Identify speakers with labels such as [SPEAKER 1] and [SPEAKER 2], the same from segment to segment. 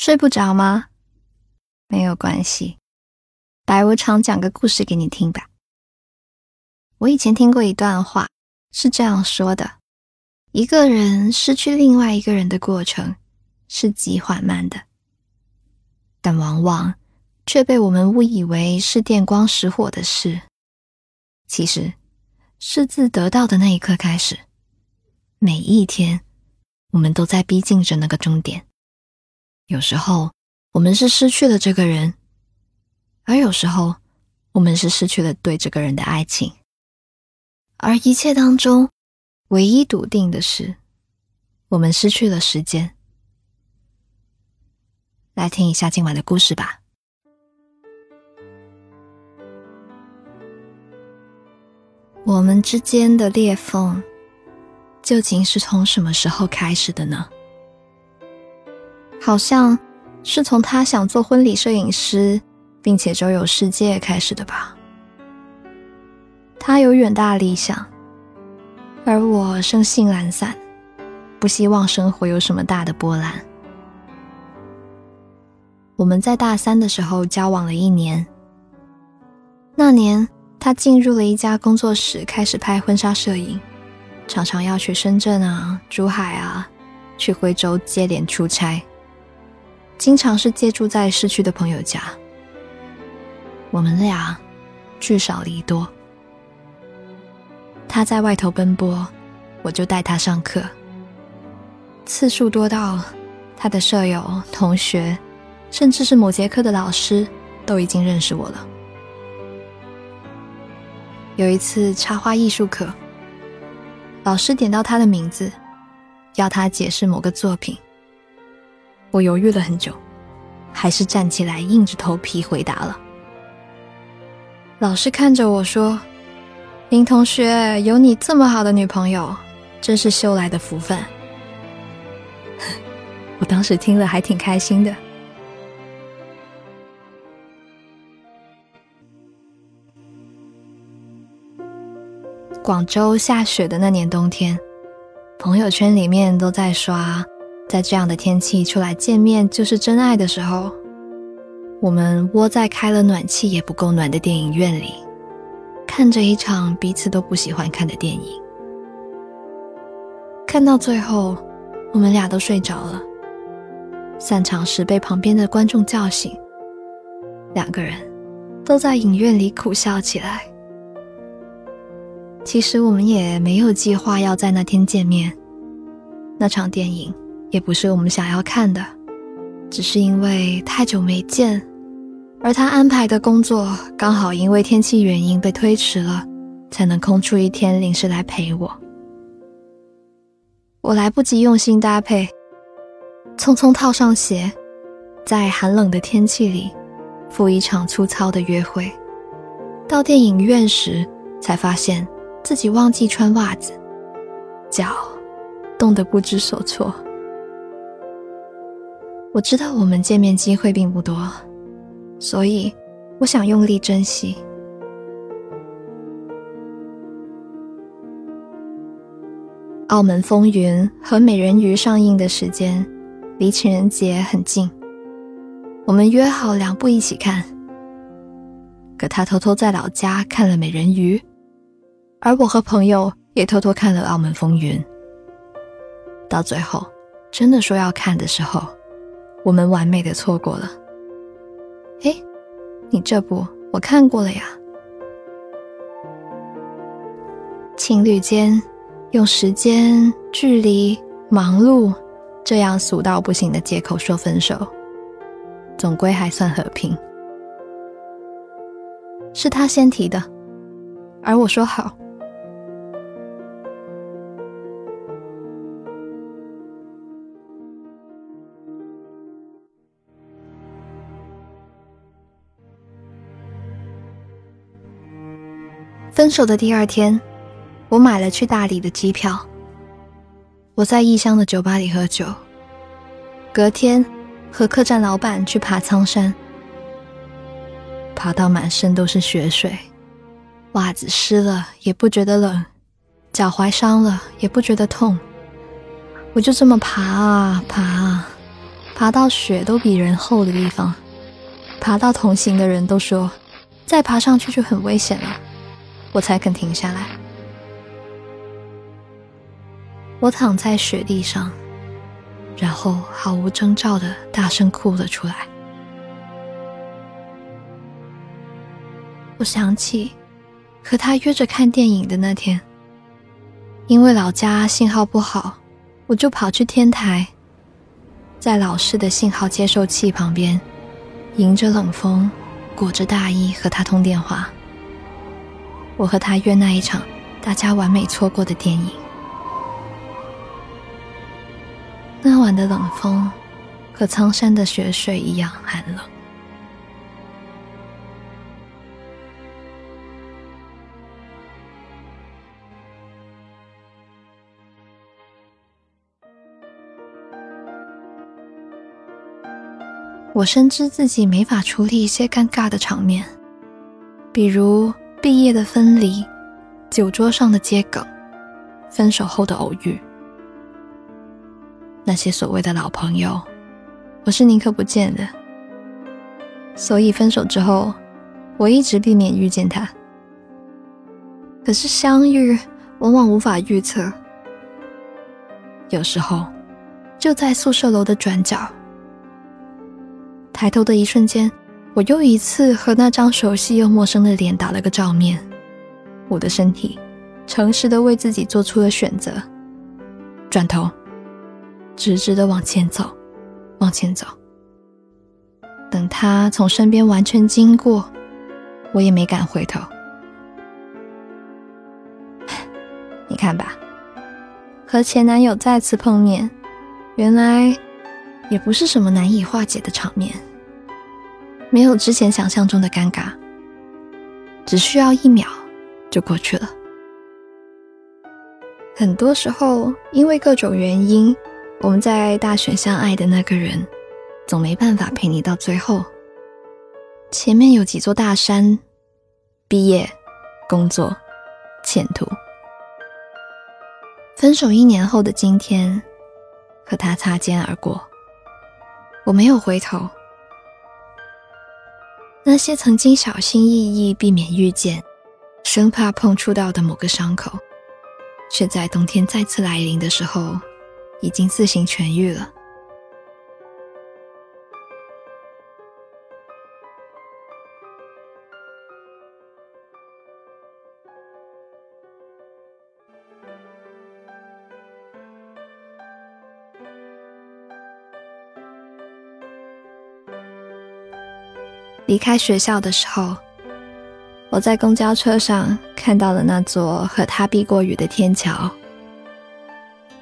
[SPEAKER 1] 睡不着吗？没有关系，白无常讲个故事给你听吧。我以前听过一段话，是这样说的：一个人失去另外一个人的过程是极缓慢的，但往往却被我们误以为是电光石火的事。其实，是自得到的那一刻开始，每一天，我们都在逼近着那个终点。有时候，我们是失去了这个人，而有时候，我们是失去了对这个人的爱情。而一切当中，唯一笃定的是，我们失去了时间。来听一下今晚的故事吧。我们之间的裂缝，究竟是从什么时候开始的呢？好像是从他想做婚礼摄影师，并且周游世界开始的吧。他有远大理想，而我生性懒散，不希望生活有什么大的波澜。我们在大三的时候交往了一年，那年他进入了一家工作室，开始拍婚纱摄影，常常要去深圳啊、珠海啊，去徽州接连出差，经常是借住在市区的朋友家。我们俩聚少离多。他在外头奔波，我就带他上课。次数多到他的舍友、同学，甚至是某节课的老师，都已经认识我了。有一次插画艺术课，老师点到他的名字，要他解释某个作品。我犹豫了很久，还是站起来，硬着头皮回答了。老师看着我说。林同学，有你这么好的女朋友，真是修来的福分。我当时听了还挺开心的。广州下雪的那年冬天，朋友圈里面都在刷，在这样的天气出来见面就是真爱的时候，我们窝在开了暖气也不够暖的电影院里。看着一场彼此都不喜欢看的电影，看到最后，我们俩都睡着了。散场时被旁边的观众叫醒，两个人都在影院里苦笑起来。其实我们也没有计划要在那天见面，那场电影也不是我们想要看的，只是因为太久没见。而他安排的工作刚好因为天气原因被推迟了，才能空出一天临时来陪我。我来不及用心搭配，匆匆套上鞋，在寒冷的天气里赴一场粗糙的约会。到电影院时，才发现自己忘记穿袜子，脚冻得不知所措。我知道我们见面机会并不多。所以，我想用力珍惜。《澳门风云》和《美人鱼》上映的时间离情人节很近，我们约好两部一起看。可他偷偷在老家看了《美人鱼》，而我和朋友也偷偷看了《澳门风云》。到最后，真的说要看的时候，我们完美的错过了。哎，你这部我看过了呀。情侣间用时间、距离、忙碌这样俗到不行的借口说分手，总归还算和平。是他先提的，而我说好。分手的第二天，我买了去大理的机票。我在异乡的酒吧里喝酒，隔天和客栈老板去爬苍山，爬到满身都是雪水，袜子湿了也不觉得冷，脚踝伤了也不觉得痛。我就这么爬啊爬啊，爬到雪都比人厚的地方，爬到同行的人都说再爬上去就很危险了，我才肯停下来。我躺在雪地上，然后毫无征兆的大声哭了出来。我想起和他约着看电影的那天，因为老家信号不好，我就跑去天台，在老式的信号接收器旁边，迎着冷风，裹着大衣和他通电话。我和他约那一场大家完美错过的电影。那晚的冷风，和苍山的雪水一样寒冷。我深知自己没法处理一些尴尬的场面，比如毕业的分离、酒桌上的接梗、分手后的偶遇。那些所谓的老朋友，我是宁可不见的。所以分手之后，我一直避免遇见他。可是相遇往往无法预测，有时候就在宿舍楼的转角。抬头的一瞬间，我又一次和那张熟悉又陌生的脸打了个照面。我的身体诚实的为自己做出了选择，转头，直直的往前走，往前走。等他从身边完全经过，我也没敢回头。你看吧，和前男友再次碰面，原来也不是什么难以化解的场面。没有之前想象中的尴尬，只需要一秒就过去了。很多时候，因为各种原因，我们在大学相爱的那个人，总没办法陪你到最后。前面有几座大山：毕业、工作、前途。分手一年后的今天，和他擦肩而过，我没有回头。那些曾经小心翼翼避免遇见，生怕碰触到的某个伤口，却在冬天再次来临的时候，已经自行痊愈了。离开学校的时候，我在公交车上看到了那座和他避过雨的天桥。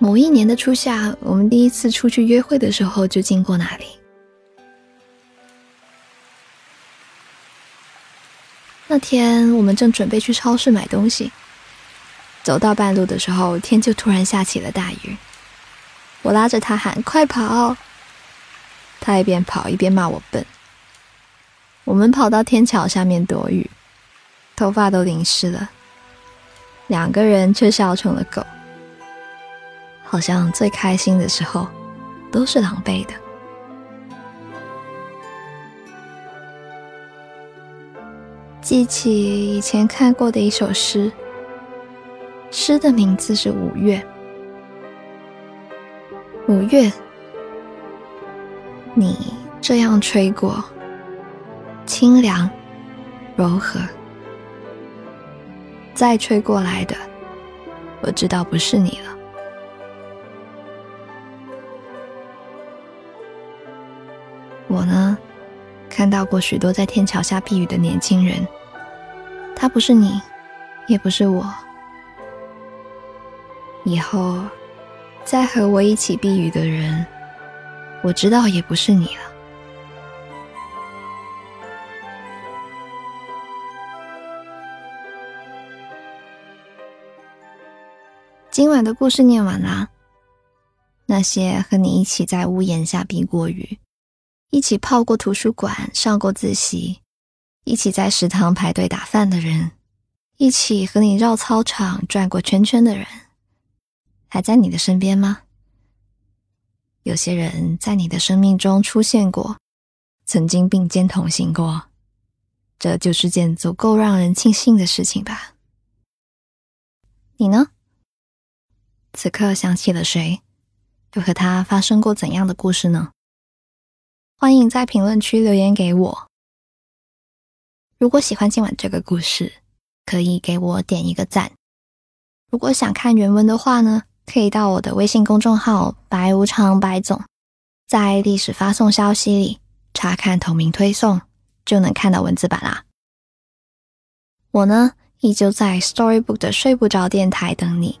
[SPEAKER 1] 某一年的初夏，我们第一次出去约会的时候就经过那里。那天我们正准备去超市买东西，走到半路的时候，天就突然下起了大雨。我拉着他喊：“快跑！”他一边跑一边骂我笨。我们跑到天桥下面躲雨，头发都淋湿了，两个人却笑成了狗，好像最开心的时候都是狼狈的。记起以前看过的一首诗，诗的名字是《五月》。五月，你这样吹过。清凉，柔和，再吹过来的，我知道不是你了。我呢，看到过许多在天桥下避雨的年轻人，他不是你，也不是我。以后再和我一起避雨的人，我知道也不是你了。今晚的故事念完啦。那些和你一起在屋檐下避过雨，一起泡过图书馆、上过自习，一起在食堂排队打饭的人，一起和你绕操场转过圈圈的人，还在你的身边吗？有些人在你的生命中出现过，曾经并肩同行过，这就是件足够让人庆幸的事情吧。你呢？此刻想起了谁？又和他发生过怎样的故事呢？欢迎在评论区留言给我。如果喜欢今晚这个故事，可以给我点一个赞。如果想看原文的话呢？可以到我的微信公众号“白无常白总”，在历史发送消息里查看同名推送，就能看到文字版啦。我呢，依旧在 Storybook 的睡不着电台等你，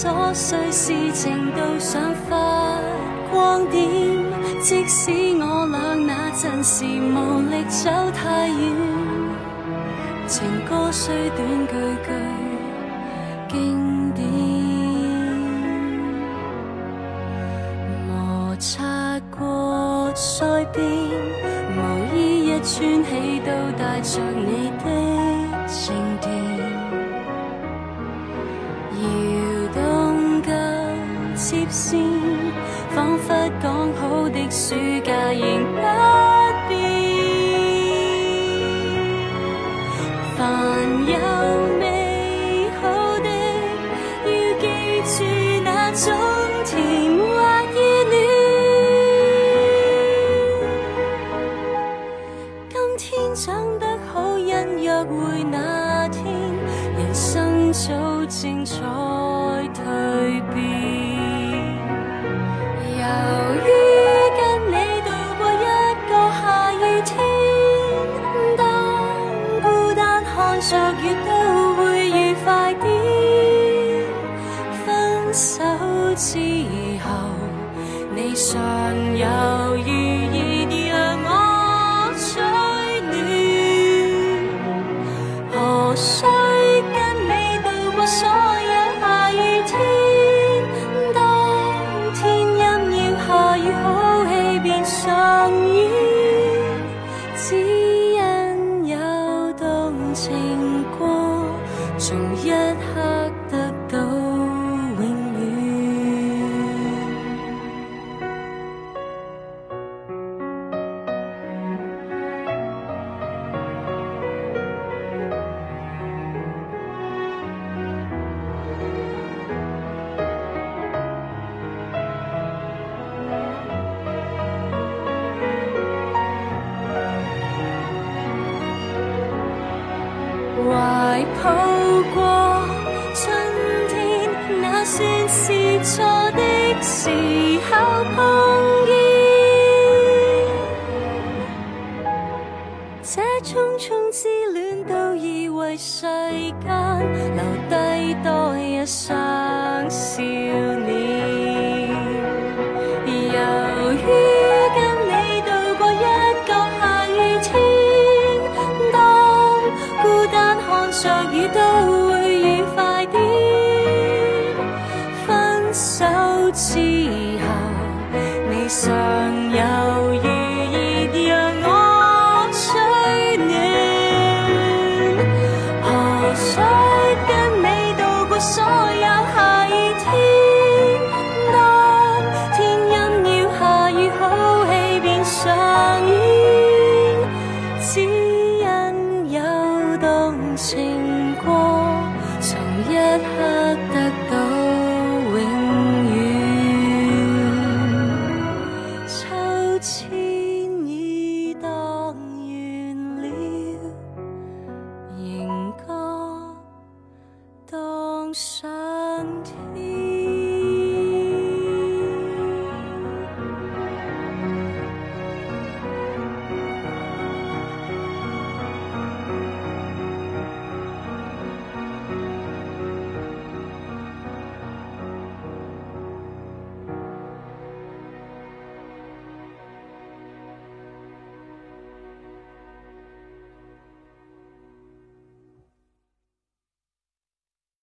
[SPEAKER 2] 琐碎事情都想发光点。即使我俩那阵时无力走太远，情歌虽短句句经典。摩擦过腮边，无意一串起都带着你的凡有怀抱过春天，那算是错的时候碰见。这匆匆之恋，都以为世间留低多一双